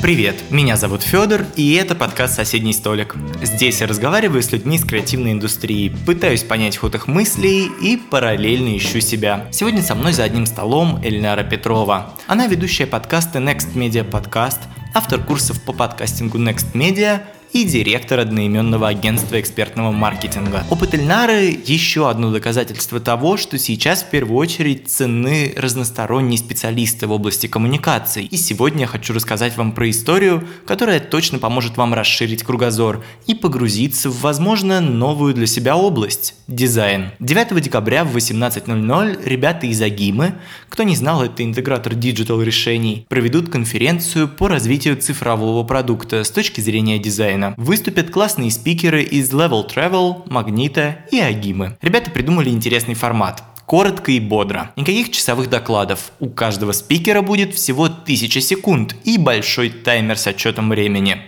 Привет, меня зовут Федор, и это подкаст «Соседний столик». Здесь я разговариваю с людьми из креативной индустрии, пытаюсь понять ход их мыслей и параллельно ищу себя. Сегодня со мной за одним столом Эльнара Петрова. Она ведущая подкаста Next Media Podcast, автор курсов по подкастингу Next Media – и директор одноименного агентства экспертного маркетинга. Опыт Эльнары – еще одно доказательство того, что сейчас в первую очередь ценны разносторонние специалисты в области коммуникаций. И сегодня я хочу рассказать вам про историю, которая точно поможет вам расширить кругозор и погрузиться в, возможно, новую для себя область – дизайн. 9 декабря в 18.00 ребята из Агимы, кто не знал, это интегратор digital решений, проведут конференцию по развитию цифрового продукта с точки зрения дизайна дизайна. Выступят классные спикеры из Level Travel, Магнита и Агимы. Ребята придумали интересный формат коротко и бодро. Никаких часовых докладов. У каждого спикера будет всего 1000 секунд и большой таймер с отсчетом времени.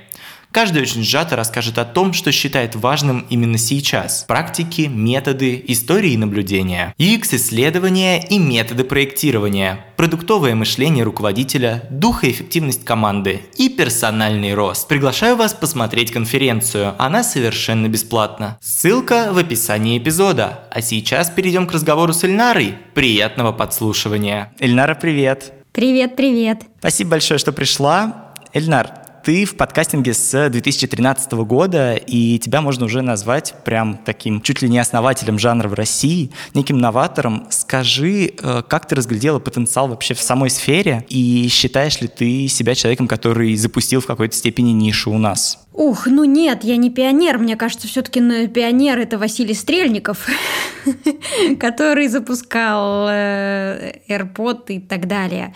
Каждый очень сжато расскажет о том, что считает важным именно сейчас. Практики, методы, истории и наблюдения. UX-исследования и методы проектирования. Продуктовое мышление руководителя, дух и эффективность команды и персональный рост. Приглашаю вас посмотреть конференцию. Она совершенно бесплатна. Ссылка в описании эпизода. А сейчас перейдем к разговору с Эльнарой. Приятного подслушивания. Эльнара, привет. Привет, привет. Спасибо большое, что пришла. Эльнар, ты в подкастинге с 2013 года, и тебя можно уже назвать прям таким чуть ли не основателем жанра в России, неким новатором. Скажи, э, как ты разглядела потенциал вообще в самой сфере, и считаешь ли ты себя человеком, который запустил в какой-то степени нишу у нас? Ух, ну нет, я не пионер. Мне кажется, все-таки пионер это Василий Стрельников, который запускал э, AirPod и так далее.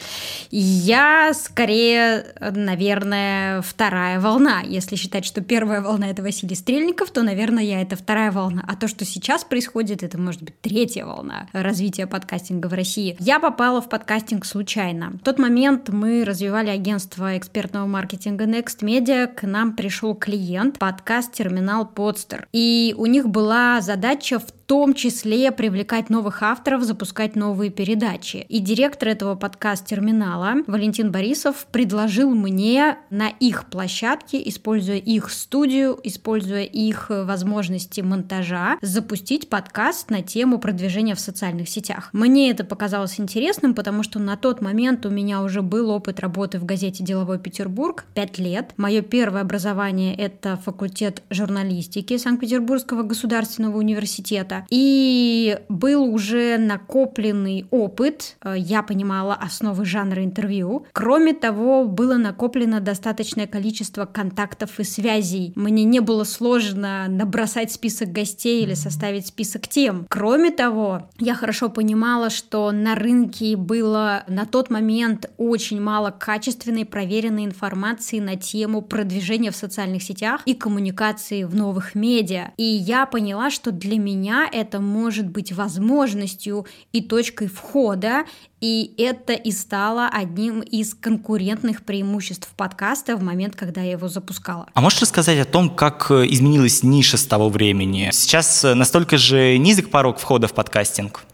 Я скорее, наверное, вторая волна. Если считать, что первая волна это Василий Стрельников, то, наверное, я это вторая волна. А то, что сейчас происходит, это может быть третья волна развития подкастинга в России. Я попала в подкастинг случайно. В тот момент мы развивали агентство экспертного маркетинга Next Media. К нам пришел клиент, подкаст-терминал Podster. И у них была задача в том числе привлекать новых авторов, запускать новые передачи. И директор этого подкаст-терминала Валентин Борисов предложил мне на их площадке, используя их студию, используя их возможности монтажа, запустить подкаст на тему продвижения в социальных сетях. Мне это показалось интересным, потому что на тот момент у меня уже был опыт работы в газете «Деловой Петербург» 5 лет. Мое первое образование — это факультет журналистики Санкт-Петербургского государственного университета опыта. И был уже накопленный опыт, э, я понимала основы жанра интервью. Кроме того, было накоплено достаточное количество контактов и связей. Мне не было сложно набросать список гостей или составить список тем. Кроме того, я хорошо понимала, что на рынке было на тот момент очень мало качественной проверенной информации на тему продвижения в социальных сетях и коммуникации в новых медиа. И я поняла, что для меня это может быть возможностью и точкой входа, и это и стало одним из конкурентных преимуществ подкаста в момент, когда я его запускала. А можешь рассказать о том, как э, изменилась ниша с того времени? Сейчас э, настолько же низок порог входа в подкастинг?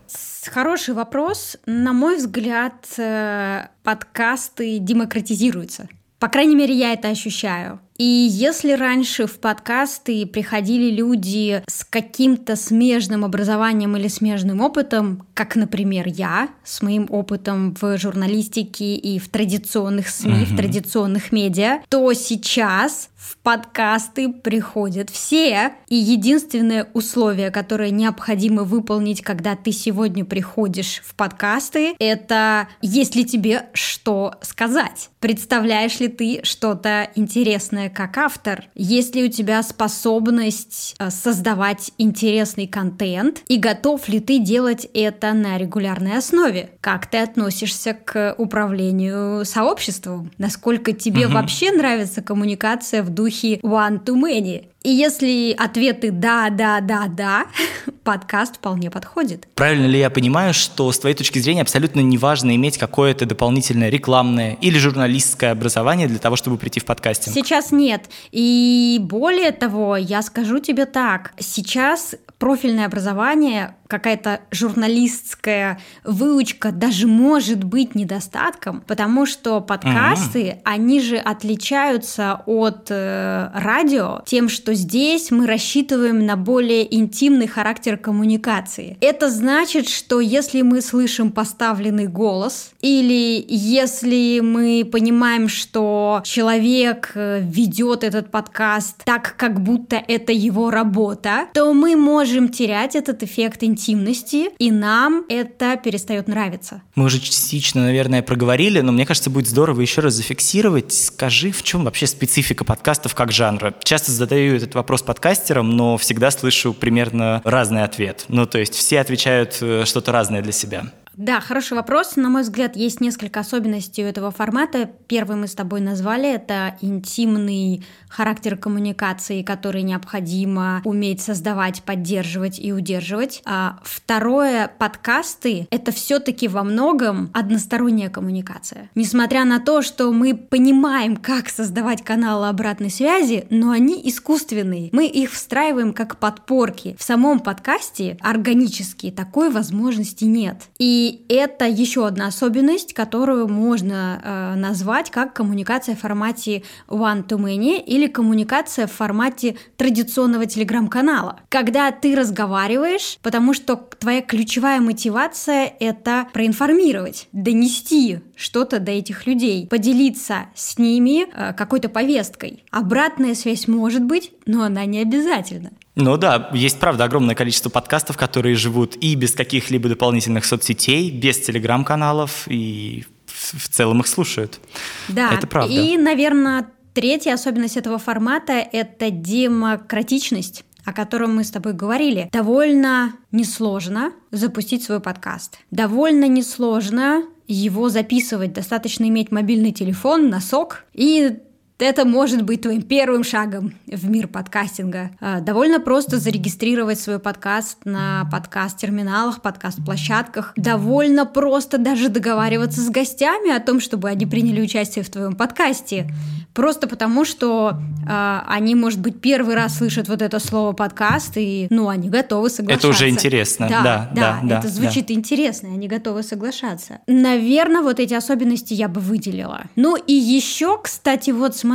Хороший вопрос. На мой взгляд, э, подкасты демократизируются. По крайней мере, я это ощущаю. И если раньше в подкасты приходили люди с каким-то смежным образованием или смежным опытом, как, например, я, с моим опытом в журналистике и в традиционных СМИ, mm-hmm. в традиционных медиа, то сейчас в подкасты приходят все. И единственное условие, которое необходимо выполнить, когда ты сегодня приходишь в подкасты, это есть ли тебе что сказать. Представляешь ли ты что-то интересное как автор, есть ли у тебя способность э, создавать интересный контент и готов ли ты делать это на регулярной основе? Как ты относишься к управлению сообществом? Насколько тебе угу. вообще нравится коммуникация в духе one to many? И если ответы «да, да, да, да», подкаст вполне подходит. Правильно ли я понимаю, что с твоей точки зрения абсолютно неважно иметь какое-то дополнительное рекламное или журналистское образование для того, чтобы прийти в подкастинг? Сейчас нет. И более того, я скажу тебе так. Сейчас профильное образование какая-то журналистская выучка даже может быть недостатком, потому что подкасты, mm-hmm. они же отличаются от э, радио тем, что здесь мы рассчитываем на более интимный характер коммуникации. Это значит, что если мы слышим поставленный голос, или если мы понимаем, что человек э, ведет этот подкаст так, как будто это его работа, то мы можем терять этот эффект интимности, и нам это перестает нравиться. Мы уже частично, наверное, проговорили, но мне кажется, будет здорово еще раз зафиксировать. Скажи, в чем вообще специфика подкастов как жанра? Часто задаю этот вопрос подкастерам, но всегда слышу примерно разный ответ. Ну, то есть все отвечают э, что-то разное для себя. Да, хороший вопрос. На мой взгляд, есть несколько особенностей у этого формата. Первый мы с тобой назвали, это интимный характер коммуникации, который необходимо уметь создавать, поддерживать и удерживать. А второе, подкасты — это все таки во многом односторонняя коммуникация. Несмотря на то, что мы понимаем, как создавать каналы обратной связи, но они искусственные. Мы их встраиваем как подпорки. В самом подкасте органически такой возможности нет. И и это еще одна особенность, которую можно э, назвать как коммуникация в формате one-to-many или коммуникация в формате традиционного телеграм-канала. Когда ты разговариваешь, потому что твоя ключевая мотивация — это проинформировать, донести что-то до этих людей, поделиться с ними э, какой-то повесткой. Обратная связь может быть, но она не обязательна. Ну да, есть, правда, огромное количество подкастов, которые живут и без каких-либо дополнительных соцсетей, без телеграм-каналов, и в целом их слушают. Да, это правда. И, наверное, третья особенность этого формата — это демократичность о котором мы с тобой говорили, довольно несложно запустить свой подкаст. Довольно несложно его записывать. Достаточно иметь мобильный телефон, носок и это может быть твоим первым шагом в мир подкастинга. А, довольно просто зарегистрировать свой подкаст на подкаст-терминалах, подкаст-площадках. Довольно просто даже договариваться с гостями о том, чтобы они приняли участие в твоем подкасте. Просто потому, что э, они, может быть, первый раз слышат вот это слово подкаст, и, ну, они готовы соглашаться. Это уже интересно. Да, да, да, да это звучит да. интересно, и они готовы соглашаться. Наверное, вот эти особенности я бы выделила. Ну и еще, кстати, вот смотри,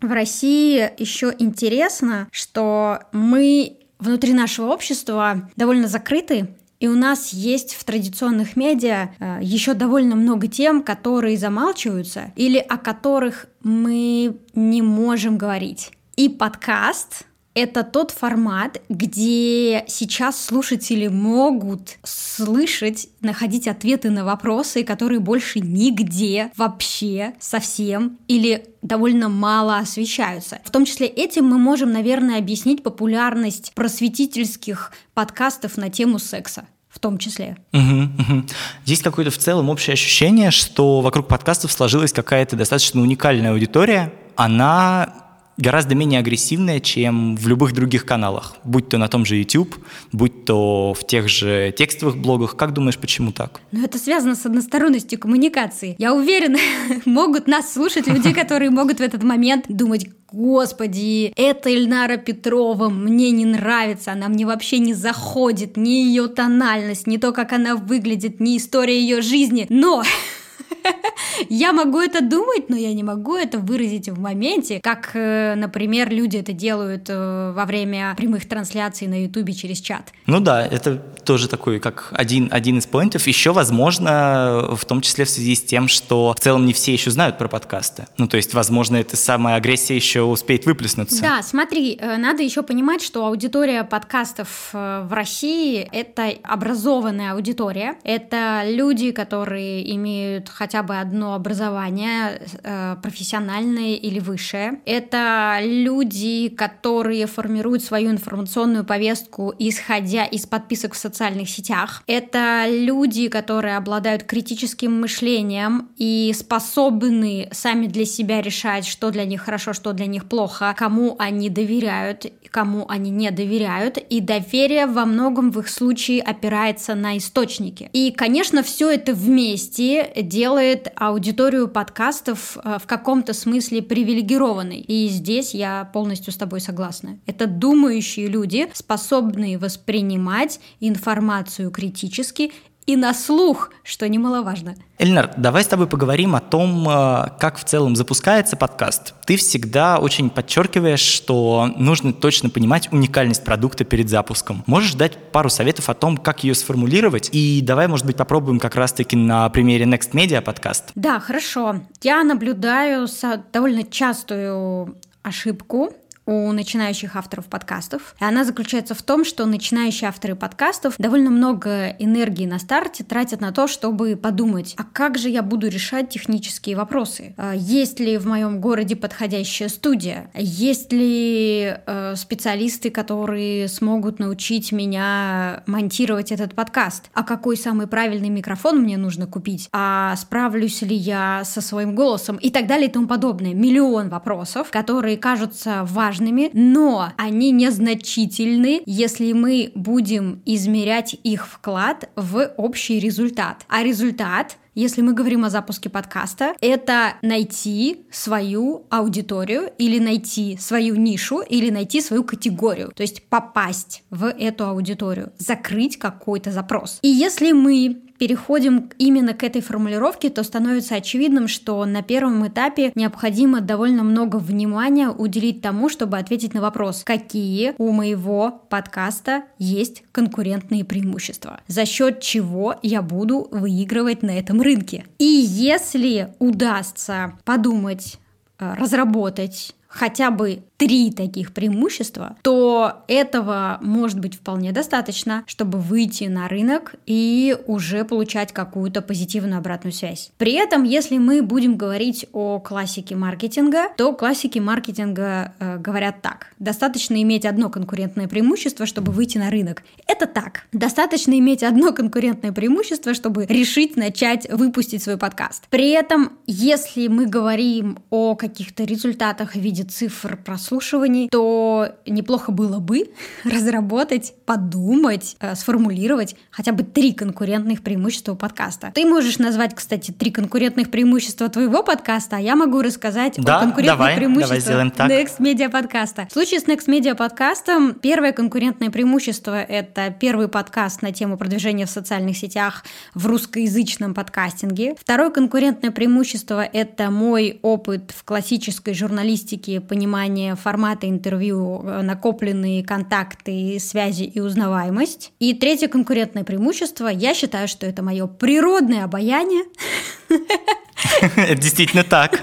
в России еще интересно, что мы внутри нашего общества довольно закрыты, и у нас есть в традиционных медиа э, еще довольно много тем, которые замалчиваются или о которых мы не можем говорить. И подкаст это тот формат, где сейчас слушатели могут слышать, находить ответы на вопросы, которые больше нигде вообще совсем или довольно мало освещаются. В том числе этим мы можем, наверное, объяснить популярность просветительских подкастов на тему секса в том числе. Угу, угу. Есть какое-то в целом общее ощущение, что вокруг подкастов сложилась какая-то достаточно уникальная аудитория. Она гораздо менее агрессивная, чем в любых других каналах, будь то на том же YouTube, будь то в тех же текстовых блогах. Как думаешь, почему так? Ну, это связано с односторонностью коммуникации. Я уверена, могут нас слушать люди, которые могут в этот момент думать, господи, это Ильнара Петрова, мне не нравится, она мне вообще не заходит, ни ее тональность, ни то, как она выглядит, ни история ее жизни. Но Я могу это думать, но я не могу это выразить в моменте, как, э, например, люди это делают э, во время прямых трансляций на Ютубе через чат. Ну да, это тоже такой, как один, один из поинтов. Еще, возможно, в том числе в связи с тем, что в целом не все еще знают про подкасты. Ну, то есть, возможно, эта самая агрессия еще успеет выплеснуться. Да, смотри, э, надо еще понимать, что аудитория подкастов в России — это образованная аудитория. Это люди, которые имеют хотя бы одно образование, э, профессиональное или высшее. Это люди, которые формируют свою информационную повестку, исходя из подписок в социальных сетях. Это люди, которые обладают критическим мышлением и способны сами для себя решать, что для них хорошо, что для них плохо, кому они доверяют, кому они не доверяют, и доверие во многом в их случае опирается на источники. И, конечно, все это вместе делает аудиторию подкастов э, в каком-то смысле привилегированной. И здесь я полностью с тобой согласна. Это думающие люди, способные воспринимать информацию критически и на слух, что немаловажно. Эльнар, давай с тобой поговорим о том, э, как в целом запускается подкаст. Ты всегда очень подчеркиваешь, что нужно точно понимать уникальность продукта перед запуском. Можешь дать пару советов о том, как ее сформулировать? И давай, может быть, попробуем как раз-таки на примере Next Media подкаст. Да, хорошо. Я наблюдаю довольно частую ошибку у начинающих авторов подкастов. И она заключается в том, что начинающие авторы подкастов довольно много энергии на старте тратят на то, чтобы подумать, а как же я буду решать технические вопросы? А есть ли в моем городе подходящая студия? Есть ли э, специалисты, которые смогут научить меня монтировать этот подкаст? А какой самый правильный микрофон мне нужно купить? А справлюсь ли я со своим голосом? И так далее и тому подобное. Миллион вопросов, которые кажутся важными важными, но они незначительны, если мы будем измерять их вклад в общий результат. А результат если мы говорим о запуске подкаста, это найти свою аудиторию или найти свою нишу или найти свою категорию, то есть попасть в эту аудиторию, закрыть какой-то запрос. И если мы переходим именно к этой формулировке, то становится очевидным, что на первом этапе необходимо довольно много внимания уделить тому, чтобы ответить на вопрос, какие у моего подкаста есть конкурентные преимущества, за счет чего я буду выигрывать на этом рынке. И если удастся подумать, э, разработать хотя бы три таких преимущества, то этого может быть вполне достаточно, чтобы выйти на рынок и уже получать какую-то позитивную обратную связь. При этом, если мы будем говорить о классике маркетинга, то классики маркетинга э, говорят так. Достаточно иметь одно конкурентное преимущество, чтобы выйти на рынок. Это так. Достаточно иметь одно конкурентное преимущество, чтобы решить начать выпустить свой подкаст. При этом, если мы говорим о каких-то результатах в виде цифр прослушивания, прослушиваний, то неплохо было бы разработать, подумать, э, сформулировать хотя бы три конкурентных преимущества подкаста. Ты можешь назвать, кстати, три конкурентных преимущества твоего подкаста, а я могу рассказать да, о конкурентных давай, преимуществах давай так. Next Media подкаста. В случае с Next Media подкастом первое конкурентное преимущество — это первый подкаст на тему продвижения в социальных сетях в русскоязычном подкастинге. Второе конкурентное преимущество — это мой опыт в классической журналистике, понимание формата интервью, э, накопленные контакты, связи и узнаваемость. И третье конкурентное преимущество, я считаю, что это мое природное обаяние. Это действительно так.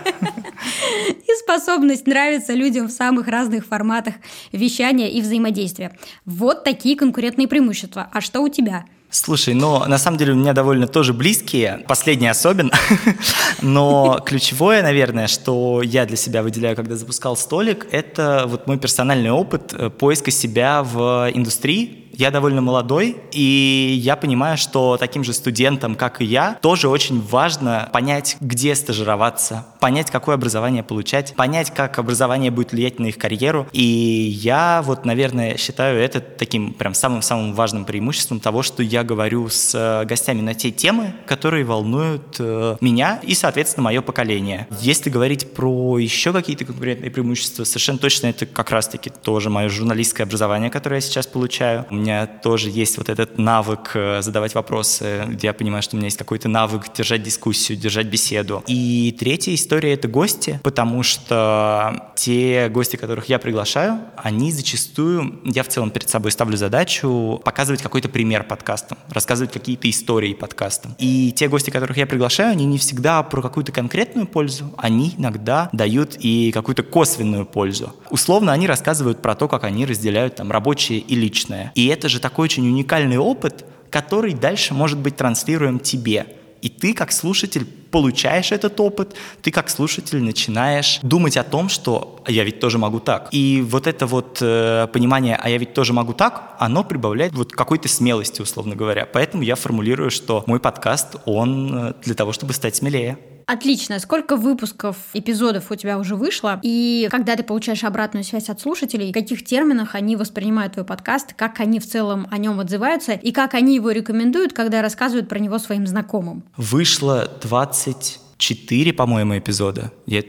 И способность нравиться людям в самых разных форматах вещания и взаимодействия. Вот такие конкурентные преимущества. А что у тебя? Слушай, ну, на самом деле у меня довольно тоже близкие, последние особенно, но ключевое, наверное, что я для себя выделяю, когда запускал столик, это вот мой персональный опыт э, поиска себя в индустрии, я довольно молодой, и я понимаю, что таким же студентам, как и я, тоже очень важно понять, где стажироваться, понять, какое образование получать, понять, как образование будет влиять на их карьеру. И я вот, наверное, считаю это таким прям самым-самым важным преимуществом того, что я говорю с э, гостями на те темы, которые волнуют э, меня и, соответственно, мое поколение. Если говорить про еще какие-то конкурентные преимущества, совершенно точно это как раз-таки тоже мое журналистское образование, которое я сейчас получаю. У меня тоже есть вот этот навык э, задавать вопросы, я понимаю, что у меня есть какой-то навык держать дискуссию, держать беседу. И третья история — это гости, потому что те гости, которых я приглашаю, они зачастую, я в целом перед собой ставлю задачу показывать какой-то пример подкаста, рассказывать какие-то истории подкаста. И те гости, которых я приглашаю, они не всегда про какую-то конкретную пользу, они иногда дают и какую-то косвенную пользу. Условно, они рассказывают про то, как они разделяют там рабочее и личное. И это это же такой очень уникальный опыт, который дальше может быть транслируем тебе. И ты, как слушатель, получаешь этот опыт, ты как слушатель начинаешь думать о том, что я ведь тоже могу так. И вот это вот э, понимание, а я ведь тоже могу так, оно прибавляет вот какой-то смелости, условно говоря. Поэтому я формулирую, что мой подкаст, он э, для того, чтобы стать смелее. Отлично. Сколько выпусков, эпизодов у тебя уже вышло? И когда ты получаешь обратную связь от слушателей, в каких терминах они воспринимают твой подкаст, как они в целом о нем отзываются и как они его рекомендуют, когда рассказывают про него своим знакомым? Вышло 24, по-моему, эпизода. Я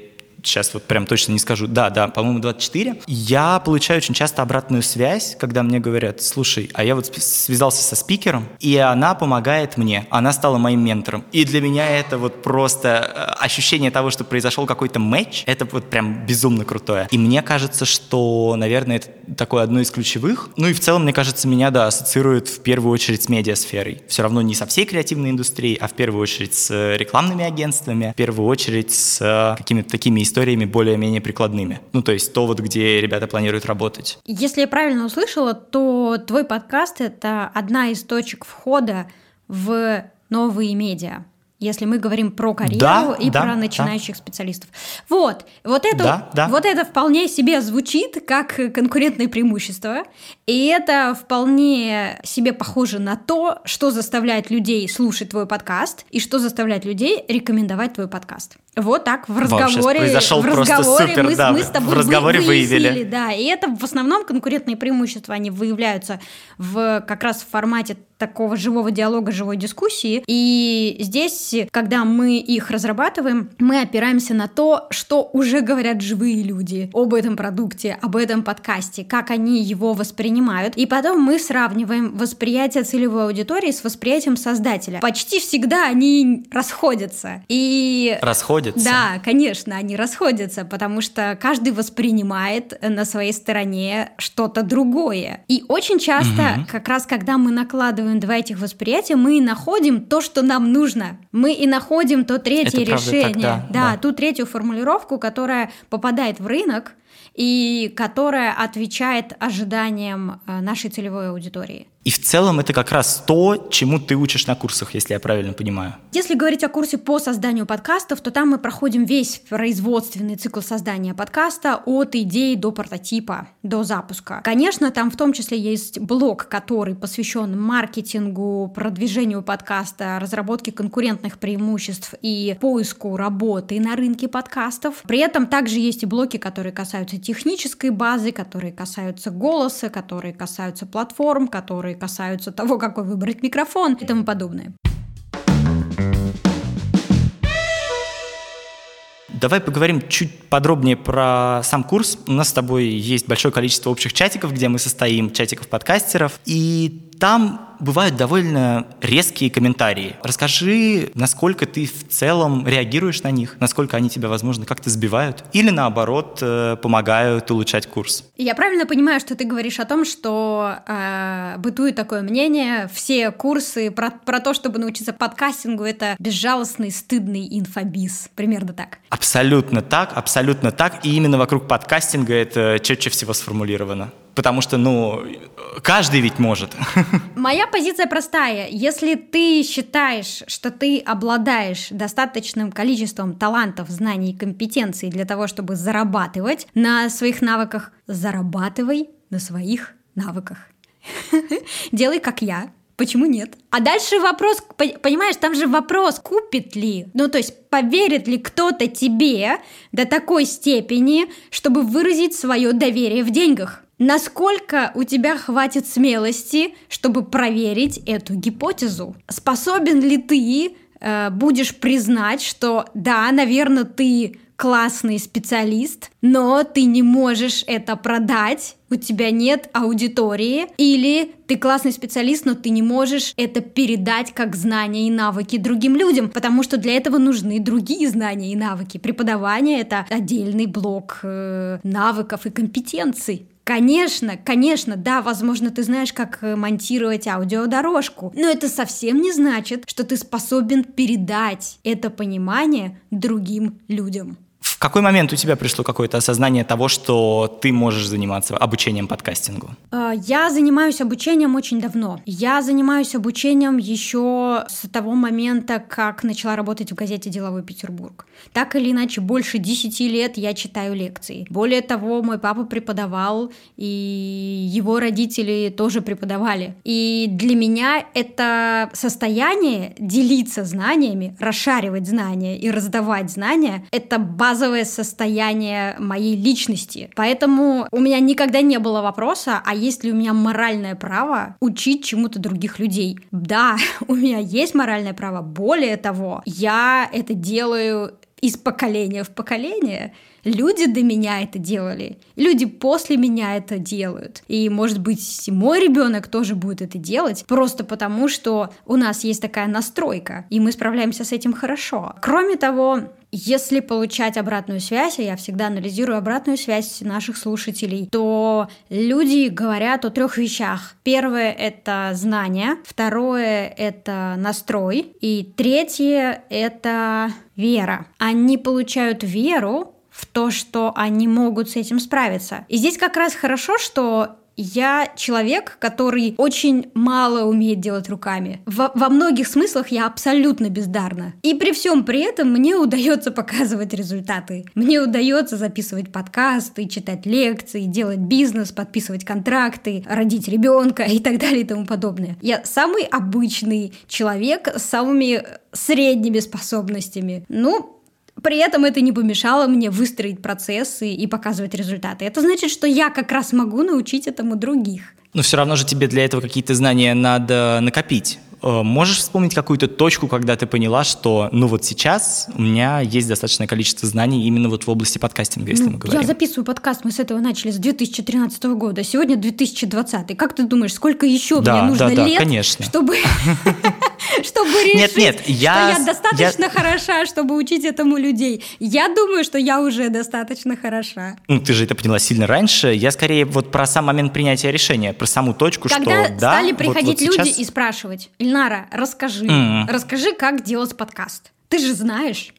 сейчас вот прям точно не скажу, да, да, по-моему, 24. Я получаю очень часто обратную связь, когда мне говорят, слушай, а я вот связался со спикером, и она помогает мне, она стала моим ментором. И для меня это вот просто э, ощущение того, что произошел какой-то матч, это вот прям безумно крутое. И мне кажется, что, наверное, это такое одно из ключевых. Ну и в целом, мне кажется, меня, да, ассоциирует в первую очередь с медиасферой. Все равно не со всей креативной индустрией, а в первую очередь с э, рекламными агентствами, в первую очередь с э, какими-то такими историями более-менее прикладными. Ну, то есть то вот, где ребята планируют работать. Если я правильно услышала, то твой подкаст — это одна из точек входа в новые медиа если мы говорим про карьеру да, и да, про начинающих да. специалистов. Вот, вот это, да, да. вот это вполне себе звучит как конкурентное преимущество, и это вполне себе похоже на то, что заставляет людей слушать твой подкаст и что заставляет людей рекомендовать твой подкаст. Вот так в разговоре, произошел в разговоре супер, мы, да, мы с тобой в разговоре выяснили, выявили. да, и это в основном конкурентные преимущества, они выявляются в как раз в формате такого живого диалога, живой дискуссии. И здесь, когда мы их разрабатываем, мы опираемся на то, что уже говорят живые люди об этом продукте, об этом подкасте, как они его воспринимают. И потом мы сравниваем восприятие целевой аудитории с восприятием создателя. Почти всегда они расходятся. И расходятся. Да, конечно, они расходятся, потому что каждый воспринимает на своей стороне что-то другое. И очень часто, угу. как раз когда мы накладываем два этих восприятия, мы и находим то, что нам нужно. Мы и находим то третье Это решение. Так, да, да, да, ту третью формулировку, которая попадает в рынок и которая отвечает ожиданиям э, нашей целевой аудитории. И в целом это как раз то, чему ты учишь на курсах, если я правильно понимаю. Если говорить о курсе по созданию подкастов, то там мы проходим весь производственный цикл создания подкаста от идеи до прототипа, до запуска. Конечно, там в том числе есть блок, который посвящен маркетингу, продвижению подкаста, разработке конкурентных преимуществ и поиску работы на рынке подкастов. При этом также есть и блоки, которые касаются технической базы, которые касаются голоса, которые касаются платформ, которые которые касаются того, какой выбрать микрофон и тому подобное. Давай поговорим чуть подробнее про сам курс. У нас с тобой есть большое количество общих чатиков, где мы состоим, чатиков подкастеров. И там бывают довольно резкие комментарии. Расскажи, насколько ты в целом реагируешь на них, насколько они тебя, возможно, как-то сбивают или, наоборот, э, помогают улучшать курс. Я правильно понимаю, что ты говоришь о том, что э, бытует такое мнение, все курсы про, про то, чтобы научиться подкастингу, это безжалостный, стыдный инфобиз. Примерно так. Абсолютно так, абсолютно так. И именно вокруг подкастинга это четче всего сформулировано потому что, ну, каждый ведь может. Моя позиция простая. Если ты считаешь, что ты обладаешь достаточным количеством талантов, знаний и компетенций для того, чтобы зарабатывать на своих навыках, зарабатывай на своих навыках. Делай как я, Почему нет? А дальше вопрос, понимаешь, там же вопрос, купит ли, ну то есть поверит ли кто-то тебе до такой степени, чтобы выразить свое доверие в деньгах. Насколько у тебя хватит смелости, чтобы проверить эту гипотезу? Способен ли ты э, будешь признать, что да, наверное, ты классный специалист, но ты не можешь это продать, у тебя нет аудитории, или ты классный специалист, но ты не можешь это передать как знания и навыки другим людям, потому что для этого нужны другие знания и навыки. Преподавание — это отдельный блок э, навыков и компетенций. Конечно, конечно, да, возможно, ты знаешь, как э, монтировать аудиодорожку, но это совсем не значит, что ты способен передать это понимание другим людям какой момент у тебя пришло какое-то осознание того, что ты можешь заниматься обучением подкастингу? А, я занимаюсь обучением очень давно. Я занимаюсь обучением еще с того момента, как начала работать в газете «Деловой Петербург». Так или иначе, больше 10 лет я читаю лекции. Более того, мой папа преподавал, и его родители тоже преподавали. И для меня это состояние делиться знаниями, расшаривать знания и раздавать знания — это базовое состояние моей личности. Поэтому у меня никогда не было вопроса, а есть ли у меня моральное право учить чему-то других людей. Да, у меня есть моральное право. Более того, я это делаю из поколения в поколение. Люди до меня это делали, люди после меня это делают. И, может быть, мой ребенок тоже будет это делать, просто потому что у нас есть такая настройка, и мы справляемся с этим хорошо. Кроме того, если получать обратную связь, а я всегда анализирую обратную связь наших слушателей, то люди говорят о трех вещах. Первое — это знание, второе — это настрой, и третье — это вера. Они получают веру в то, что они могут с этим справиться. И здесь как раз хорошо, что я человек, который очень мало умеет делать руками. Во, во многих смыслах я абсолютно бездарна. И при всем при этом мне удается показывать результаты. Мне удается записывать подкасты, читать лекции, делать бизнес, подписывать контракты, родить ребенка и так далее и тому подобное. Я самый обычный человек с самыми средними способностями. Ну, при этом это не помешало мне выстроить процессы и показывать результаты. Это значит, что я как раз могу научить этому других. Но все равно же тебе для этого какие-то знания надо накопить. Э, можешь вспомнить какую-то точку, когда ты поняла, что ну вот сейчас у меня есть достаточное количество знаний именно вот в области подкастинга, если ну, мы говорим? Я записываю подкаст, мы с этого начали с 2013 года, сегодня 2020. Как ты думаешь, сколько еще да, мне нужно да, да, лет, конечно. чтобы чтобы решить, нет, нет, я, что я достаточно я... хороша, чтобы учить этому людей. Я думаю, что я уже достаточно хороша. Ну, ты же это поняла сильно раньше. Я скорее вот про сам момент принятия решения, про саму точку, Когда что да. стали приходить вот, вот люди сейчас... и спрашивать, Ильнара, расскажи, mm. расскажи, как делать подкаст. Ты же знаешь.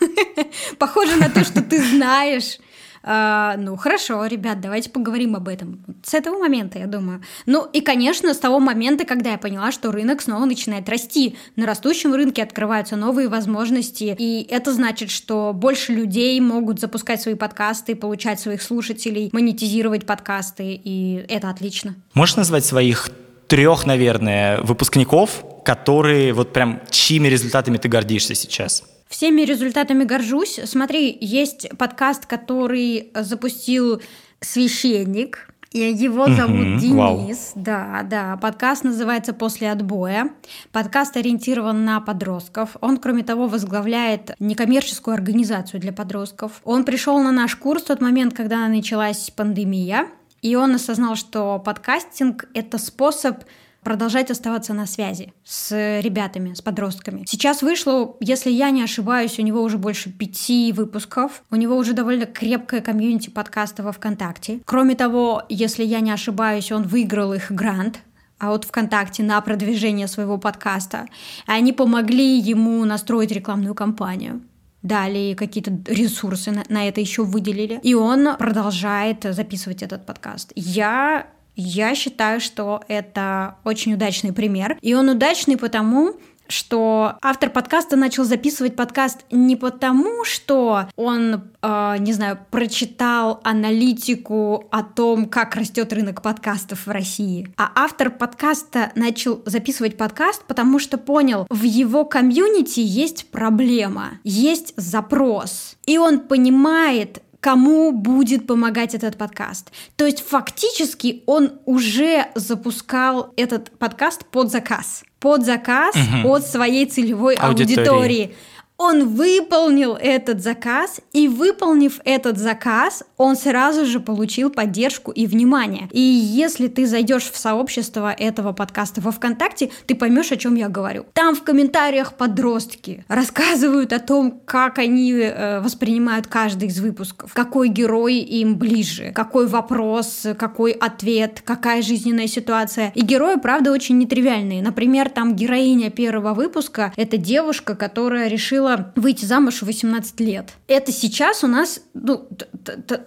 Похоже на то, что ты знаешь. А, ну, хорошо, ребят, давайте поговорим об этом. С этого момента, я думаю. Ну, и, конечно, с того момента, когда я поняла, что рынок снова начинает расти. На растущем рынке открываются новые возможности, и это значит, что больше людей могут запускать свои подкасты, получать своих слушателей, монетизировать подкасты, и это отлично. Можешь назвать своих трех, наверное, выпускников, которые вот прям чьими результатами ты гордишься сейчас? Всеми результатами горжусь. Смотри, есть подкаст, который запустил священник. Его зовут mm-hmm. Денис. Wow. Да, да. Подкаст называется «После отбоя». Подкаст ориентирован на подростков. Он, кроме того, возглавляет некоммерческую организацию для подростков. Он пришел на наш курс в тот момент, когда началась пандемия. И он осознал, что подкастинг — это способ продолжать оставаться на связи с ребятами, с подростками. Сейчас вышло, если я не ошибаюсь, у него уже больше пяти выпусков. У него уже довольно крепкая комьюнити подкаста во ВКонтакте. Кроме того, если я не ошибаюсь, он выиграл их грант а вот ВКонтакте на продвижение своего подкаста. И они помогли ему настроить рекламную кампанию дали какие-то ресурсы на, на это еще выделили. И он продолжает записывать этот подкаст. Я я считаю, что это очень удачный пример. И он удачный потому, что автор подкаста начал записывать подкаст не потому, что он, э, не знаю, прочитал аналитику о том, как растет рынок подкастов в России, а автор подкаста начал записывать подкаст, потому что понял, в его комьюнити есть проблема, есть запрос, и он понимает, кому будет помогать этот подкаст. То есть фактически он уже запускал этот подкаст под заказ. Под заказ угу. от своей целевой аудитории. аудитории. Он выполнил этот заказ, и выполнив этот заказ, он сразу же получил поддержку и внимание. И если ты зайдешь в сообщество этого подкаста во ВКонтакте, ты поймешь, о чем я говорю. Там в комментариях подростки рассказывают о том, как они э, воспринимают каждый из выпусков, какой герой им ближе, какой вопрос, какой ответ, какая жизненная ситуация. И герои, правда, очень нетривиальные. Например, там героиня первого выпуска — это девушка, которая решила было выйти замуж в 18 лет. Это сейчас у нас ну,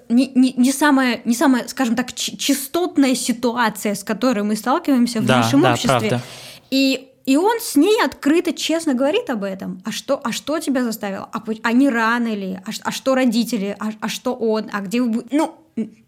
не, не, не, самая, не самая, скажем так, частотная ситуация, с которой мы сталкиваемся в да, нашем да, обществе. Правда. И и он с ней открыто, честно говорит об этом. А что, а что тебя заставило? А, а не рано ли? А, а что родители? А, а что он? А где вы... Ну,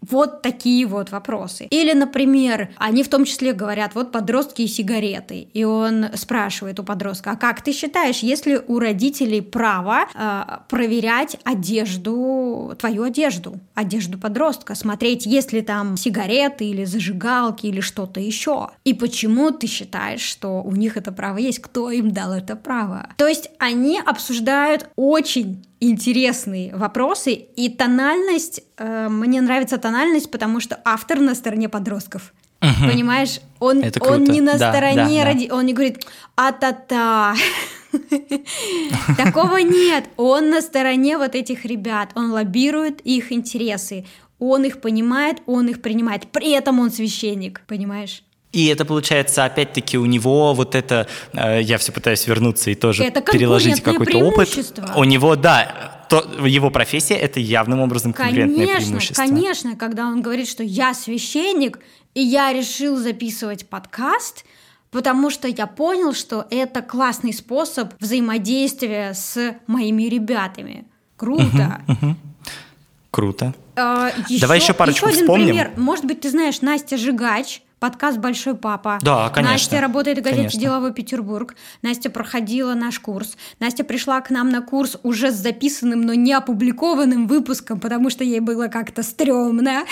вот такие вот вопросы. Или, например, они в том числе говорят, вот подростки и сигареты. И он спрашивает у подростка, а как ты считаешь, если у родителей право э, проверять одежду, твою одежду, одежду подростка, смотреть, есть ли там сигареты или зажигалки или что-то еще? И почему ты считаешь, что у них это право есть? Кто им дал это право? То есть они обсуждают очень интересные вопросы, и тональность, э, мне нравится тональность, потому что автор на стороне подростков. Угу. Понимаешь, он, он не на да, стороне, да, ради... да. он не говорит а-та-та. Такого нет. Он на стороне вот этих ребят, он лоббирует их интересы, он их понимает, он их принимает. При этом он священник, понимаешь? И это получается, опять-таки, у него вот это, э, я все пытаюсь вернуться и тоже это переложить какой-то опыт. У него, да, то, его профессия это явным образом конкурентное конечно, преимущество. Конечно, когда он говорит, что я священник, и я решил записывать подкаст, потому что я понял, что это классный способ взаимодействия с моими ребятами. Круто. Круто. А, еще, Давай еще парочку еще один вспомним. пример. Может быть, ты знаешь Настя Жигач, подкаст «Большой папа». Да, конечно. Настя работает в газете конечно. «Деловой Петербург». Настя проходила наш курс. Настя пришла к нам на курс уже с записанным, но не опубликованным выпуском, потому что ей было как-то стрёмно.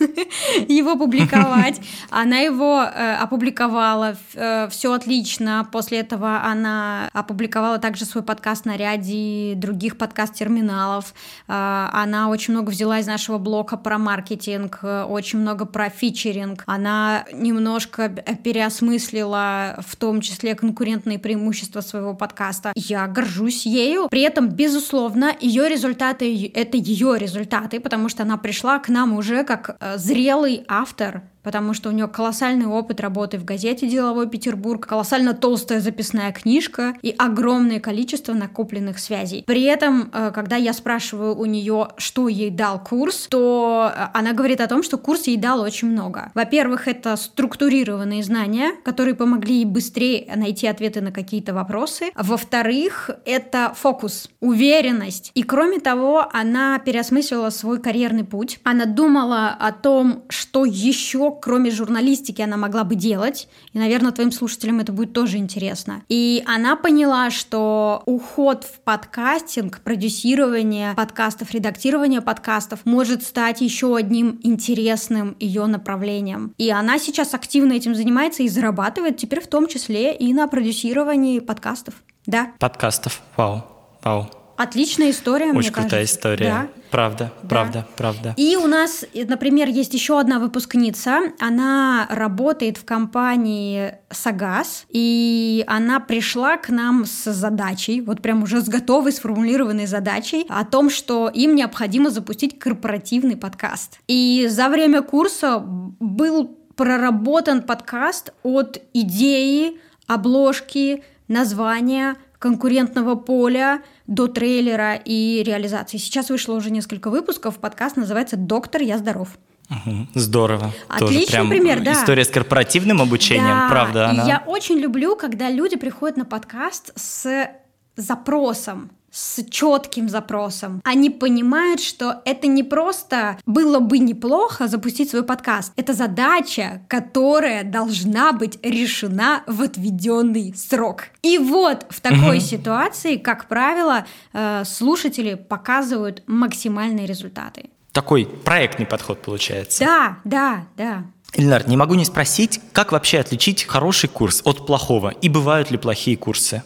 его публиковать. Она его э, опубликовала, э, все отлично. После этого она опубликовала также свой подкаст на ряде других подкаст-терминалов. Э, она очень много взяла из нашего блока про маркетинг, э, очень много про фичеринг. Она немножко переосмыслила в том числе конкурентные преимущества своего подкаста. Я горжусь ею. При этом, безусловно, ее результаты — это ее результаты, потому что она пришла к нам уже как э, зрелый автор, потому что у нее колоссальный опыт работы в газете «Деловой Петербург», колоссально толстая записная книжка и огромное количество накопленных связей. При этом, э, когда я спрашиваю у нее, что ей дал курс, то э, она говорит о том, что курс ей дал очень много. Во-первых, это структурированные знания, которые помогли ей быстрее найти ответы на какие-то вопросы. Во-вторых, это фокус, уверенность. И кроме того, она переосмыслила свой карьерный путь. Она думала о том, что еще кроме журналистики, она могла бы делать. И, наверное, твоим слушателям это будет тоже интересно. И она поняла, что уход в подкастинг, продюсирование подкастов, редактирование подкастов может стать еще одним интересным ее направлением. И она сейчас активно этим занимается и зарабатывает теперь в том числе и на продюсировании подкастов. Да. Подкастов. Вау. Вау. Отличная история, Очень мне крутая кажется. история. Да. Правда, да. правда, правда. И у нас, например, есть еще одна выпускница. Она работает в компании Сагаз, и она пришла к нам с задачей, вот прям уже с готовой, сформулированной задачей о том, что им необходимо запустить корпоративный подкаст. И за время курса был проработан подкаст от идеи, обложки, названия, конкурентного поля до трейлера и реализации. Сейчас вышло уже несколько выпусков. Подкаст называется «Доктор, я здоров». Угу, здорово. Отличный Тоже прям пример, да. История с корпоративным обучением, да, правда. Она... Я очень люблю, когда люди приходят на подкаст с запросом с четким запросом. Они понимают, что это не просто было бы неплохо запустить свой подкаст. Это задача, которая должна быть решена в отведенный срок. И вот в такой угу. ситуации, как правило, э, слушатели показывают максимальные результаты. Такой проектный подход получается. Да, да, да. Ильнар, не могу не спросить, как вообще отличить хороший курс от плохого? И бывают ли плохие курсы?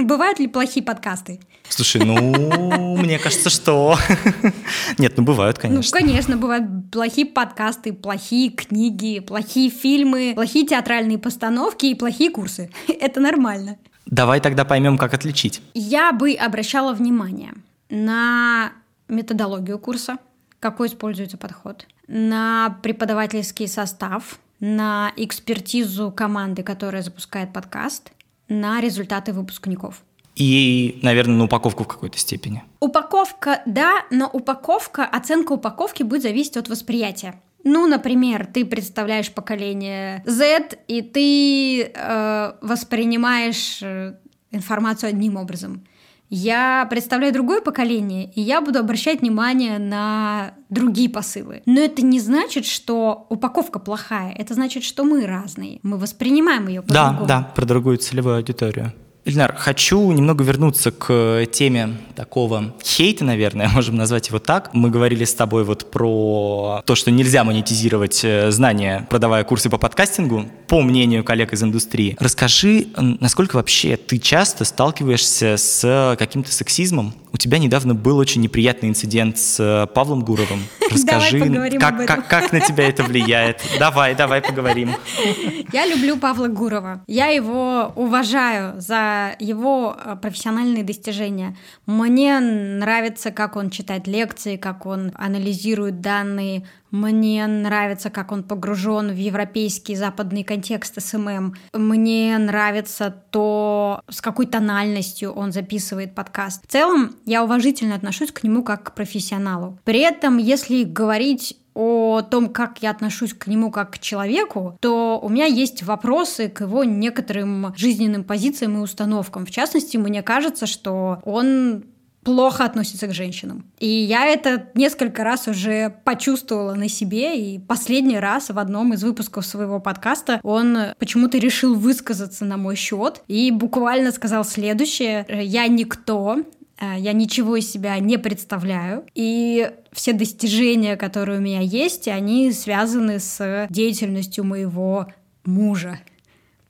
Бывают ли плохие подкасты? Слушай, ну, мне кажется, что... Нет, ну бывают, ну, конечно. Ну, конечно, бывают плохие подкасты, плохие книги, плохие фильмы, плохие театральные постановки и плохие курсы. Это нормально. Давай тогда поймем, как отличить. Я бы обращала внимание на методологию курса, какой используется подход, на преподавательский состав, на экспертизу команды, которая запускает подкаст, на результаты выпускников. и, наверное, на упаковку в какой-то степени. Упаковка, да, но упаковка, оценка упаковки будет зависеть от восприятия. Ну, например, ты представляешь поколение Z, и ты э, воспринимаешь э, информацию одним образом. Я представляю другое поколение, и я буду обращать внимание на другие посылы. Но это не значит, что упаковка плохая. Это значит, что мы разные. Мы воспринимаем ее по-другому. Да, да, про другую целевую аудиторию. Ильнар, хочу немного вернуться к теме такого хейта, наверное, можем назвать его так. Мы говорили с тобой вот про то, что нельзя монетизировать э, знания, продавая курсы по подкастингу, по мнению коллег из индустрии. Расскажи, насколько вообще ты часто сталкиваешься с каким-то сексизмом? У тебя недавно был очень неприятный инцидент с э, Павлом Гуровым. Расскажи, как, как, как на тебя это влияет. Давай, давай поговорим. Я люблю Павла Гурова. Я его уважаю за его э, профессиональные достижения. Мне нравится, как он читает лекции, как он анализирует данные. Мне нравится, как он погружен в европейский западный контекст СММ. Мне нравится то, с какой тональностью он записывает подкаст. В целом, я уважительно отношусь к нему как к профессионалу. При этом, если говорить о том, как я отношусь к нему как к человеку, то у меня есть вопросы к его некоторым жизненным позициям и установкам. В частности, мне кажется, что он плохо относится к женщинам. И я это несколько раз уже почувствовала на себе, и последний раз в одном из выпусков своего подкаста он почему-то решил высказаться на мой счет и буквально сказал следующее. «Я никто, Э, я ничего из себя не представляю, и все достижения, которые у меня есть, они связаны с деятельностью моего мужа.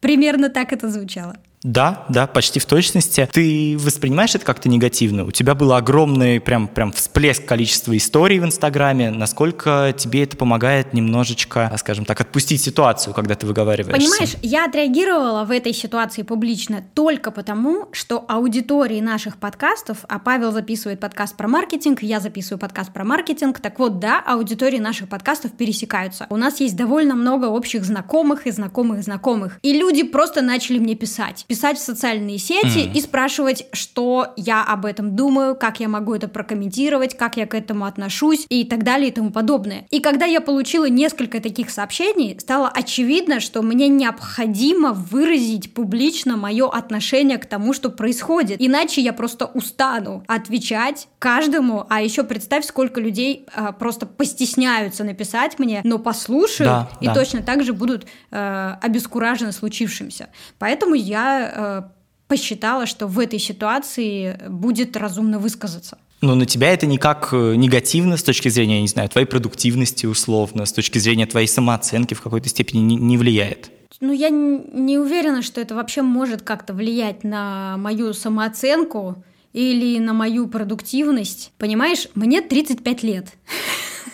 Примерно так это звучало. Да, да, почти в точности. Ты воспринимаешь это как-то негативно? У тебя был огромный прям, прям всплеск количества историй в Инстаграме. Насколько тебе это помогает немножечко, скажем так, отпустить ситуацию, когда ты выговариваешь? Понимаешь, я отреагировала в этой ситуации публично только потому, что аудитории наших подкастов, а Павел записывает подкаст про маркетинг, я записываю подкаст про маркетинг, так вот, да, аудитории наших подкастов пересекаются. У нас есть довольно много общих знакомых и знакомых знакомых. И люди просто начали мне писать писать в социальные сети mm. и спрашивать, что я об этом думаю, как я могу это прокомментировать, как я к этому отношусь и так далее и тому подобное. И когда я получила несколько таких сообщений, стало очевидно, что мне необходимо выразить публично мое отношение к тому, что происходит. Иначе я просто устану отвечать каждому, а еще представь, сколько людей э, просто постесняются написать мне, но послушают да, и да. точно так же будут э, обескуражены случившимся. Поэтому я Э, посчитала, что в этой ситуации будет разумно высказаться. Но на тебя это никак э, негативно с точки зрения, я не знаю, твоей продуктивности условно, с точки зрения твоей самооценки в какой-то степени не, не влияет? Ну, я не уверена, что это вообще может как-то влиять на мою самооценку или на мою продуктивность. Понимаешь, мне 35 лет.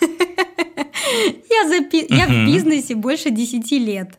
Я, в бизнесе больше 10 лет.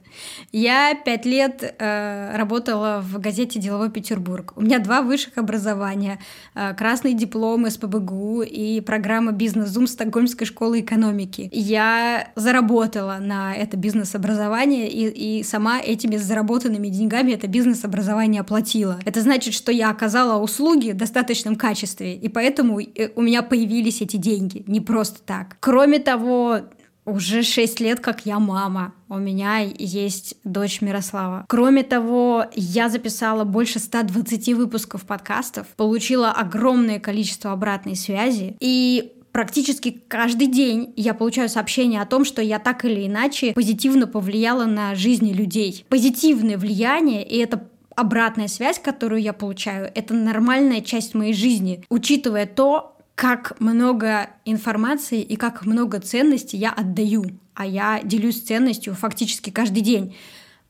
Я пять лет э, работала в газете «Деловой Петербург». У меня два высших образования, э, красный диплом из и программа «Бизнес-зум» Стокгольмской школы экономики. Я заработала на это бизнес-образование и, и сама этими заработанными деньгами это бизнес-образование оплатила. Это значит, что я оказала услуги в достаточном качестве, и поэтому э, у меня появились эти деньги, не просто так. Кроме того, уже 6 лет, как я мама. У меня есть дочь Мирослава. Кроме того, я записала больше 120 выпусков подкастов, получила огромное количество обратной связи. И практически каждый день я получаю сообщения о том, что я так или иначе позитивно повлияла на жизни людей. Позитивное влияние, и это обратная связь, которую я получаю, это нормальная часть моей жизни, учитывая то, как много информации и как много ценностей я отдаю, а я делюсь ценностью фактически каждый день.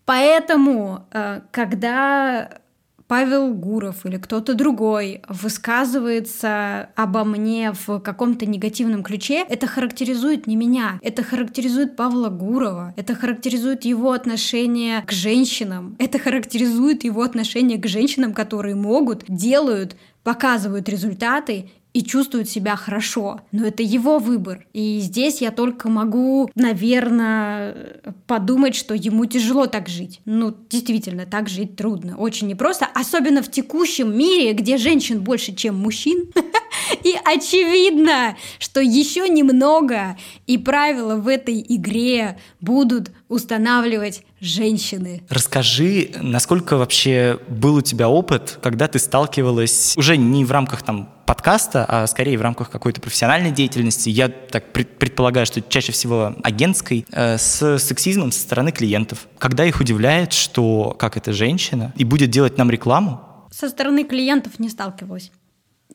Поэтому, э, когда Павел Гуров или кто-то другой высказывается обо мне в каком-то негативном ключе, это характеризует не меня, это характеризует Павла Гурова, это характеризует его отношение к женщинам, это характеризует его отношение к женщинам, которые могут, делают, показывают результаты и чувствует себя хорошо. Но это его выбор. И здесь я только могу, наверное, подумать, что ему тяжело так жить. Ну, действительно, так жить трудно. Очень непросто. Особенно в текущем мире, где женщин больше, чем мужчин. И очевидно, что еще немного, и правила в этой игре будут устанавливать женщины. Расскажи, насколько вообще был у тебя опыт, когда ты сталкивалась уже не в рамках там подкаста, а скорее в рамках какой-то профессиональной деятельности, я так предполагаю, что чаще всего агентской, э, с сексизмом со стороны клиентов. Когда их удивляет, что как это женщина, и будет делать нам рекламу? Со стороны клиентов не сталкивалась.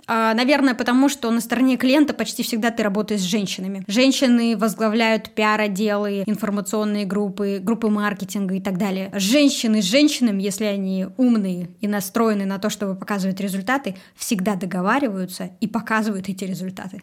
А, наверное, потому что на стороне клиента почти всегда ты работаешь с женщинами. Женщины возглавляют пиар-отделы, информационные группы, группы маркетинга и так далее. Женщины с женщинами, если они умные и настроены на то, чтобы показывать результаты, всегда договариваются и показывают эти результаты.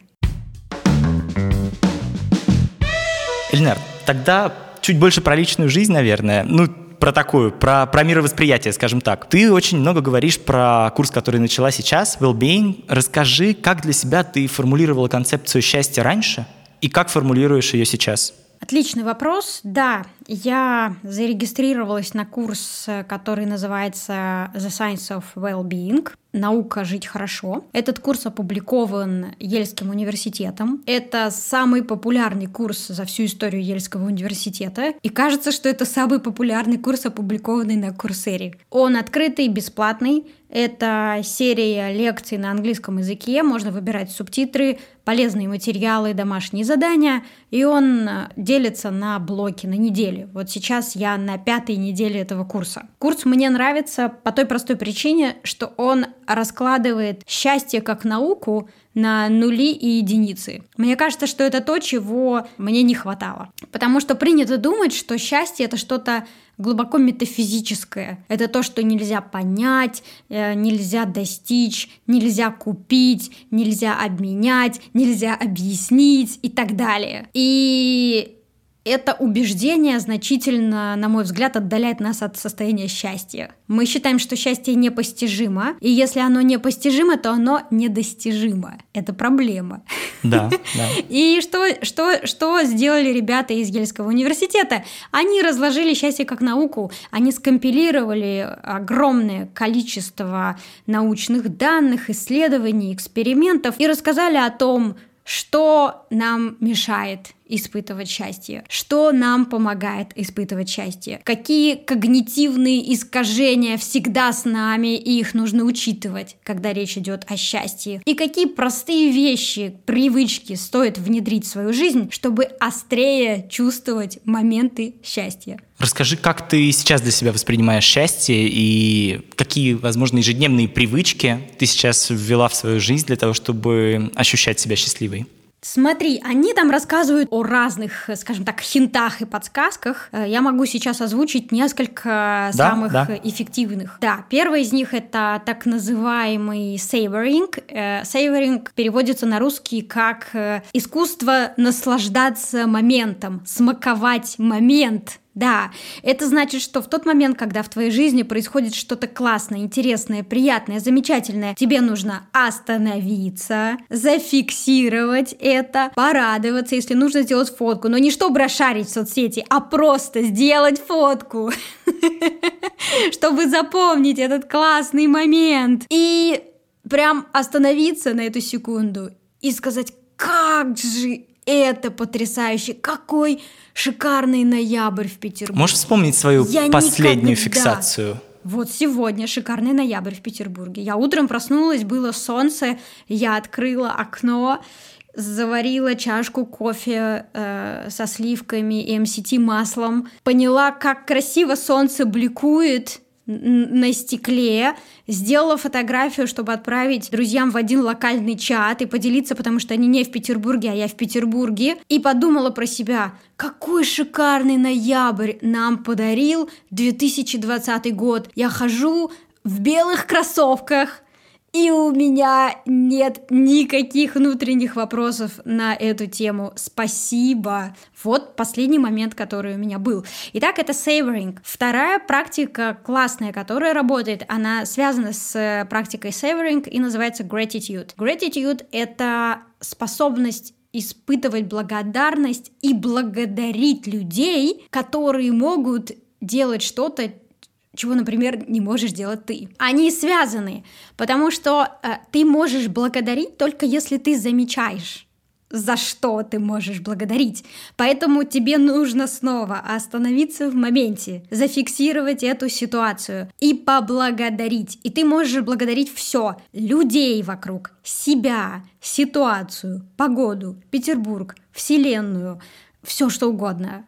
Эльнар, тогда чуть больше про личную жизнь, наверное. Ну, про такую, про, про мировосприятие, скажем так. Ты очень много говоришь про курс, который начала сейчас, Wellbeing. Расскажи, как для себя ты формулировала концепцию счастья раньше и как формулируешь ее сейчас? Отличный вопрос. Да, я зарегистрировалась на курс, который называется The Science of Wellbeing. «Наука жить хорошо». Этот курс опубликован Ельским университетом. Это самый популярный курс за всю историю Ельского университета. И кажется, что это самый популярный курс, опубликованный на Курсере. Он открытый, бесплатный. Это серия лекций на английском языке. Можно выбирать субтитры, полезные материалы, домашние задания. И он делится на блоки, на недели. Вот сейчас я на пятой неделе этого курса. Курс мне нравится по той простой причине, что он раскладывает счастье как науку на нули и единицы. Мне кажется, что это то, чего мне не хватало. Потому что принято думать, что счастье это что-то глубоко метафизическое. Это то, что нельзя понять, э, нельзя достичь, нельзя купить, нельзя обменять, нельзя объяснить и так далее. И это убеждение значительно, на мой взгляд, отдаляет нас от состояния счастья. Мы считаем, что счастье непостижимо, и если оно непостижимо, то оно недостижимо. Это проблема. Да, да. И что, что, что сделали ребята из Ельского университета? Они разложили счастье как науку, они скомпилировали огромное количество научных данных, исследований, экспериментов и рассказали о том, что нам мешает испытывать счастье, что нам помогает испытывать счастье, какие когнитивные искажения всегда с нами, и их нужно учитывать, когда речь идет о счастье, и какие простые вещи, привычки стоит внедрить в свою жизнь, чтобы острее чувствовать моменты счастья. Расскажи, как ты сейчас для себя воспринимаешь счастье и какие, возможно, ежедневные привычки ты сейчас ввела в свою жизнь для того, чтобы ощущать себя счастливой? Смотри, они там рассказывают о разных, скажем так, хинтах и подсказках. Э, я могу сейчас озвучить несколько да, самых да. эффективных. Да, первый из них это так называемый. Savoring э, переводится на русский как э, искусство наслаждаться моментом, смаковать момент да, это значит, что в тот момент, когда в твоей жизни происходит что-то классное, интересное, приятное, замечательное, тебе нужно остановиться, зафиксировать это, порадоваться, если нужно сделать фотку, но не чтобы расшарить в соцсети, а просто сделать фотку, чтобы запомнить этот классный момент. И прям остановиться на эту секунду и сказать, как же это потрясающе, какой шикарный ноябрь в Петербурге. Можешь вспомнить свою Я последнюю никогда... фиксацию? Вот сегодня шикарный ноябрь в Петербурге. Я утром проснулась, было солнце, я открыла окно, заварила чашку кофе э, со сливками и МСТ маслом, поняла, как красиво солнце бликует на стекле, сделала фотографию, чтобы отправить друзьям в один локальный чат и поделиться, потому что они не в Петербурге, а я в Петербурге, и подумала про себя, какой шикарный ноябрь нам подарил 2020 год. Я хожу в белых кроссовках, И у меня нет никаких внутренних вопросов на эту тему. Спасибо. Вот последний момент, который у меня был. Итак, это savoring. Вторая практика классная, которая работает, она связана с э, практикой savoring и называется gratitude. Gratitude — это способность испытывать благодарность и благодарить людей, которые могут делать что-то, чего, например, не можешь делать ты. Они связаны, потому что э, ты можешь благодарить только если ты замечаешь за что ты можешь благодарить. Поэтому тебе нужно снова остановиться в моменте, зафиксировать эту ситуацию и поблагодарить. И ты можешь благодарить все. Людей вокруг, себя, ситуацию, погоду, Петербург, Вселенную, все что угодно.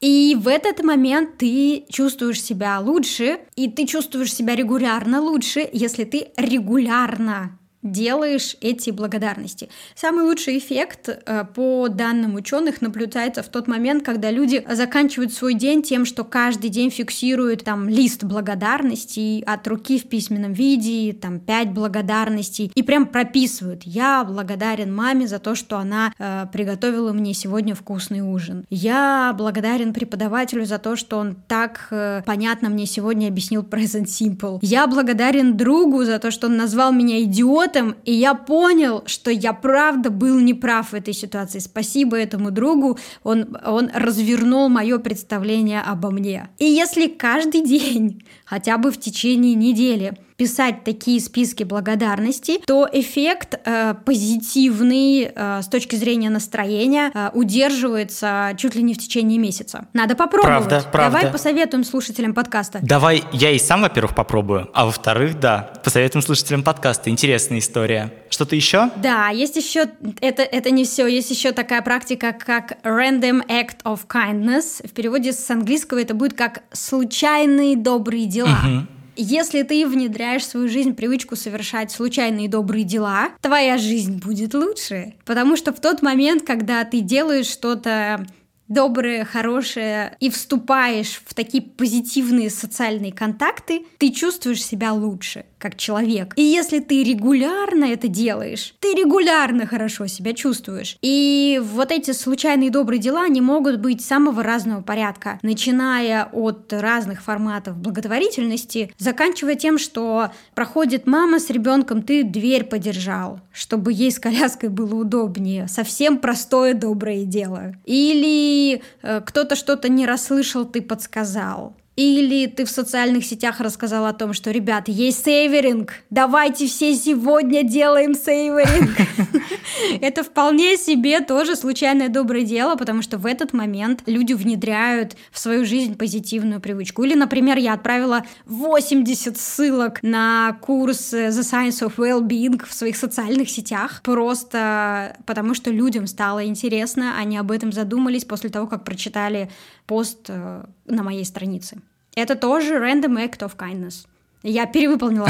И в этот момент ты чувствуешь себя лучше, и ты чувствуешь себя регулярно лучше, если ты регулярно делаешь эти благодарности. Самый лучший эффект, э, по данным ученых, наблюдается в тот момент, когда люди заканчивают свой день тем, что каждый день фиксируют там лист благодарностей от руки в письменном виде, там пять благодарностей, и прям прописывают. Я благодарен маме за то, что она э, приготовила мне сегодня вкусный ужин. Я благодарен преподавателю за то, что он так э, понятно мне сегодня объяснил Present Simple. Я благодарен другу за то, что он назвал меня идиотом, идиотом, и я понял, что я правда был неправ в этой ситуации. Спасибо этому другу, он, он развернул мое представление обо мне. И если каждый день, хотя бы в течение недели, писать такие списки благодарности, то эффект э, позитивный э, с точки зрения настроения э, удерживается чуть ли не в течение месяца. Надо попробовать. Правда, правда. Давай посоветуем слушателям подкаста. Давай я и сам, во-первых, попробую, а во-вторых, да, посоветуем слушателям подкаста. Интересная история. Что-то еще? Да, есть еще, это, это не все, есть еще такая практика, как random act of kindness. В переводе с английского это будет как случайные добрые дела. Угу. Если ты внедряешь в свою жизнь привычку совершать случайные добрые дела, твоя жизнь будет лучше. Потому что в тот момент, когда ты делаешь что-то доброе, хорошее и вступаешь в такие позитивные социальные контакты, ты чувствуешь себя лучше как человек. И если ты регулярно это делаешь, ты регулярно хорошо себя чувствуешь. И вот эти случайные добрые дела, они могут быть самого разного порядка, начиная от разных форматов благотворительности, заканчивая тем, что проходит мама с ребенком, ты дверь подержал, чтобы ей с коляской было удобнее. Совсем простое доброе дело. Или э, кто-то что-то не расслышал, ты подсказал. Или ты в социальных сетях рассказал о том, что, ребят, есть сейверинг, давайте все сегодня делаем сейверинг. Это вполне себе тоже случайное доброе дело, потому что в этот момент люди внедряют в свою жизнь позитивную привычку. Или, например, я отправила 80 ссылок на курс The Science of Well-being в своих социальных сетях, просто потому что людям стало интересно, они об этом задумались после того, как прочитали пост э, на моей странице. Это тоже random act of kindness. Я перевыполнила.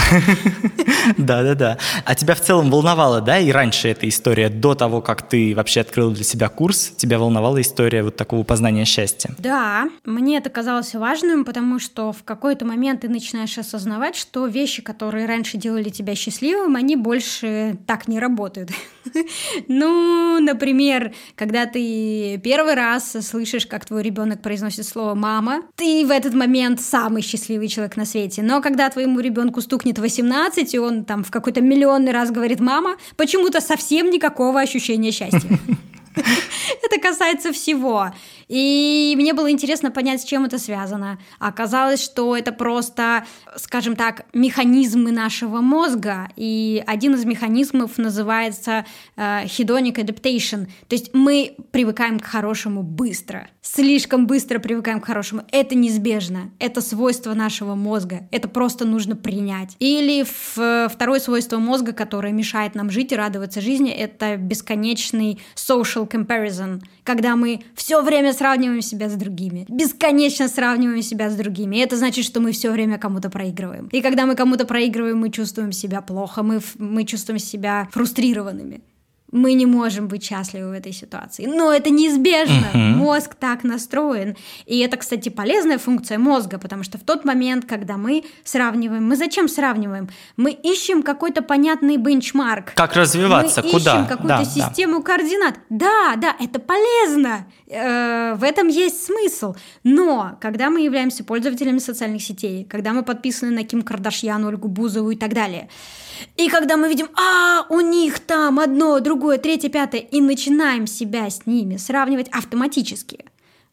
Да-да-да. А тебя в целом волновала, да, и раньше эта история, до того, как ты вообще открыл для себя курс, тебя волновала история вот такого познания счастья? Да, мне это казалось важным, потому что в какой-то момент ты начинаешь осознавать, что вещи, которые раньше делали тебя счастливым, они больше так не работают. Ну, например, когда ты первый раз слышишь, как твой ребенок произносит слово «мама», ты в этот момент самый счастливый человек на свете. Но когда твоему ребенку стукнет 18, и он там в какой-то миллионный раз говорит «мама», почему-то совсем никакого ощущения счастья. Это касается всего. И мне было интересно понять, с чем это связано. Оказалось, что это просто, скажем так, механизмы нашего мозга. И один из механизмов называется э, hedonic adaptation. То есть мы привыкаем к хорошему быстро. Слишком быстро привыкаем к хорошему. Это неизбежно. Это свойство нашего мозга. Это просто нужно принять. Или второе свойство мозга, которое мешает нам жить и радоваться жизни, это бесконечный social comparison, когда мы все время сравниваем себя с другими, бесконечно сравниваем себя с другими. И это значит, что мы все время кому-то проигрываем. И когда мы кому-то проигрываем, мы чувствуем себя плохо, мы, мы чувствуем себя фрустрированными. Мы не можем быть счастливы в этой ситуации. Но это неизбежно. Uh-huh. Мозг так настроен. И это, кстати, полезная функция мозга, потому что в тот момент, когда мы сравниваем, мы зачем сравниваем? Мы ищем какой-то понятный бенчмарк. Как развиваться, мы куда? ищем какую-то да, систему да. координат. Да, да, это полезно. Э, в этом есть смысл. Но когда мы являемся пользователями социальных сетей, когда мы подписаны на Ким Кардашьян, Ольгу Бузову и так далее, и когда мы видим, а, у них там одно, другое, третье, пятое, и начинаем себя с ними сравнивать автоматически,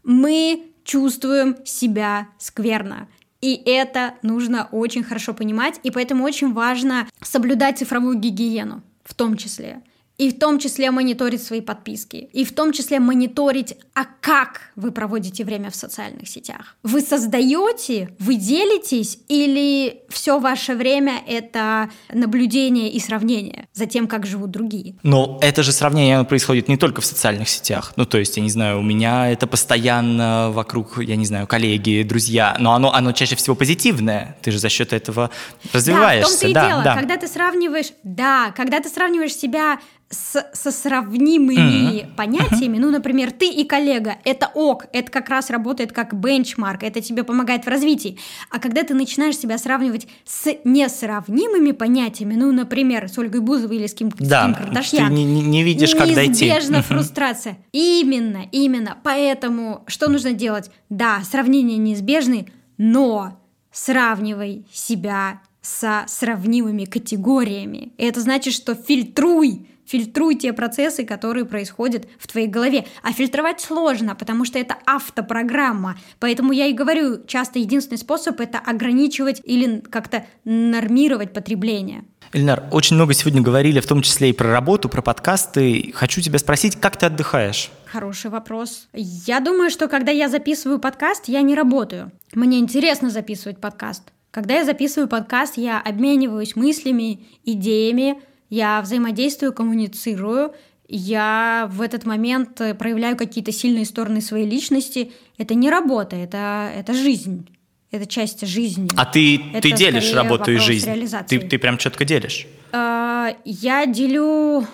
мы чувствуем себя скверно. И это нужно очень хорошо понимать, и поэтому очень важно соблюдать цифровую гигиену в том числе. И в том числе мониторить свои подписки. И в том числе мониторить, а как вы проводите время в социальных сетях. Вы создаете, вы делитесь, или все ваше время это наблюдение и сравнение за тем, как живут другие? Но это же сравнение происходит не только в социальных сетях. Ну, то есть, я не знаю, у меня это постоянно вокруг, я не знаю, коллеги, друзья, но оно, оно чаще всего позитивное. Ты же за счет этого развиваешься. Да, в том-то и да, дело. Да. Когда ты сравниваешь, да, когда ты сравниваешь себя с, со сравнимыми mm-hmm. понятиями, ну, например, ты и коллега, это ок, это как раз работает как бенчмарк, это тебе помогает в развитии. А когда ты начинаешь себя сравнивать с несравнимыми понятиями, ну, например, с Ольгой Бузовой или с Ким, да, с Ким Кардашьян, ты не, не видишь, как дойти. Неизбежна фрустрация. Именно, именно. Поэтому что нужно делать? Да, сравнения неизбежны, но сравнивай себя со сравнимыми категориями. И это значит, что фильтруй фильтруй те процессы, которые происходят в твоей голове. А фильтровать сложно, потому что это автопрограмма. Поэтому я и говорю, часто единственный способ это ограничивать или как-то нормировать потребление. Эльнар, очень много сегодня говорили, в том числе и про работу, про подкасты. Хочу тебя спросить, как ты отдыхаешь? Хороший вопрос. Я думаю, что когда я записываю подкаст, я не работаю. Мне интересно записывать подкаст. Когда я записываю подкаст, я обмениваюсь мыслями, идеями, я взаимодействую, коммуницирую, я в этот момент э, проявляю какие-то сильные стороны своей личности. Это не работа, это, это жизнь. Это часть жизни. А ты, ты делишь работу и жизнь? Ты, ты прям четко делишь? А, я делю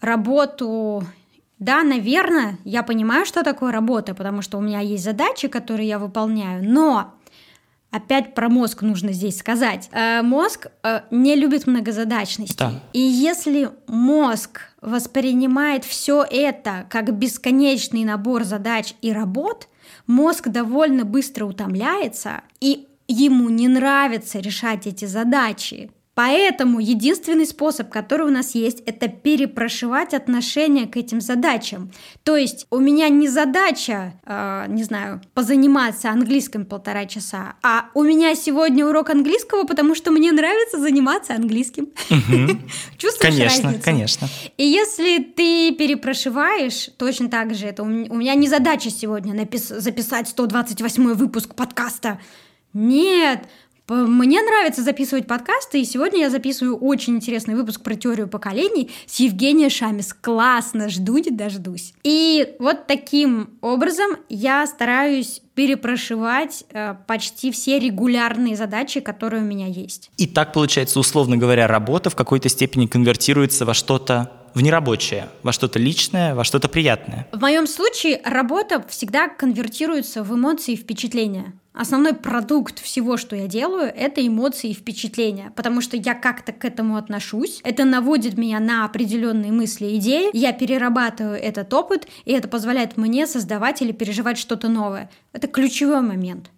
работу да, наверное, я понимаю, что такое работа, потому что у меня есть задачи, которые я выполняю, но Опять про мозг нужно здесь сказать. Э, мозг э, не любит многозадачности. Да. И если мозг воспринимает все это как бесконечный набор задач и работ, мозг довольно быстро утомляется, и ему не нравится решать эти задачи. Поэтому единственный способ, который у нас есть, это перепрошивать отношение к этим задачам. То есть у меня не задача, э, не знаю, позаниматься английским полтора часа, а у меня сегодня урок английского, потому что мне нравится заниматься английским. Чувствуешь конечно, разницу? Конечно, И если ты перепрошиваешь, точно так же, это у меня не задача сегодня записать 128 выпуск подкаста. Нет, мне нравится записывать подкасты, и сегодня я записываю очень интересный выпуск про теорию поколений с Евгенией Шамис. Классно, жду не дождусь. И вот таким образом я стараюсь перепрошивать э, почти все регулярные задачи, которые у меня есть. И так получается, условно говоря, работа в какой-то степени конвертируется во что-то в нерабочее, во что-то личное, во что-то приятное. В моем случае работа всегда конвертируется в эмоции и впечатления. Основной продукт всего, что я делаю, это эмоции и впечатления, потому что я как-то к этому отношусь, это наводит меня на определенные мысли и идеи, я перерабатываю этот опыт, и это позволяет мне создавать или переживать что-то новое. Это ключевой момент.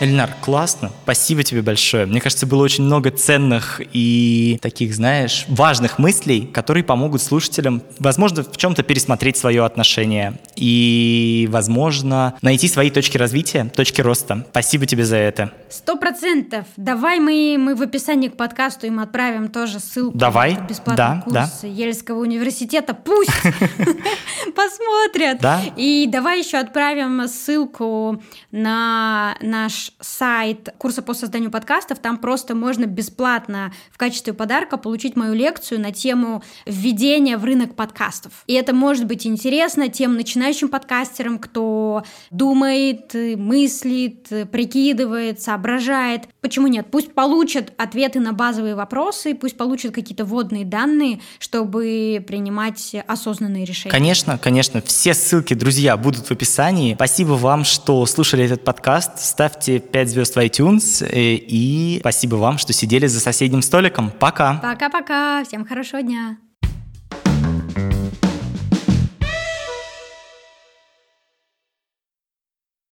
Эльнар, классно. Спасибо тебе большое. Мне кажется, было очень много ценных и таких, знаешь, важных мыслей, которые помогут слушателям, возможно, в чем-то пересмотреть свое отношение и, возможно, найти свои точки развития, точки роста. Спасибо тебе за это. Сто процентов. Давай мы, мы в описании к подкасту им отправим тоже ссылку. Давай. На бесплатный да, курс да. Ельского университета. Пусть посмотрят. Да. И давай еще отправим ссылку на наш сайт курса по созданию подкастов. Там просто можно бесплатно в качестве подарка получить мою лекцию на тему введения в рынок подкастов. И это может быть интересно тем начинающим подкастерам, кто думает, мыслит, прикидывает, соображает. Почему нет? Пусть получат ответы на базовые вопросы, пусть получат какие-то вводные данные, чтобы принимать осознанные решения. Конечно, конечно. Все ссылки, друзья, будут в описании. Спасибо вам, что слушали этот подкаст. Ставьте 5 звезд в iTunes. Э, и спасибо вам, что сидели за соседним столиком. Пока. Пока-пока. Всем хорошего дня.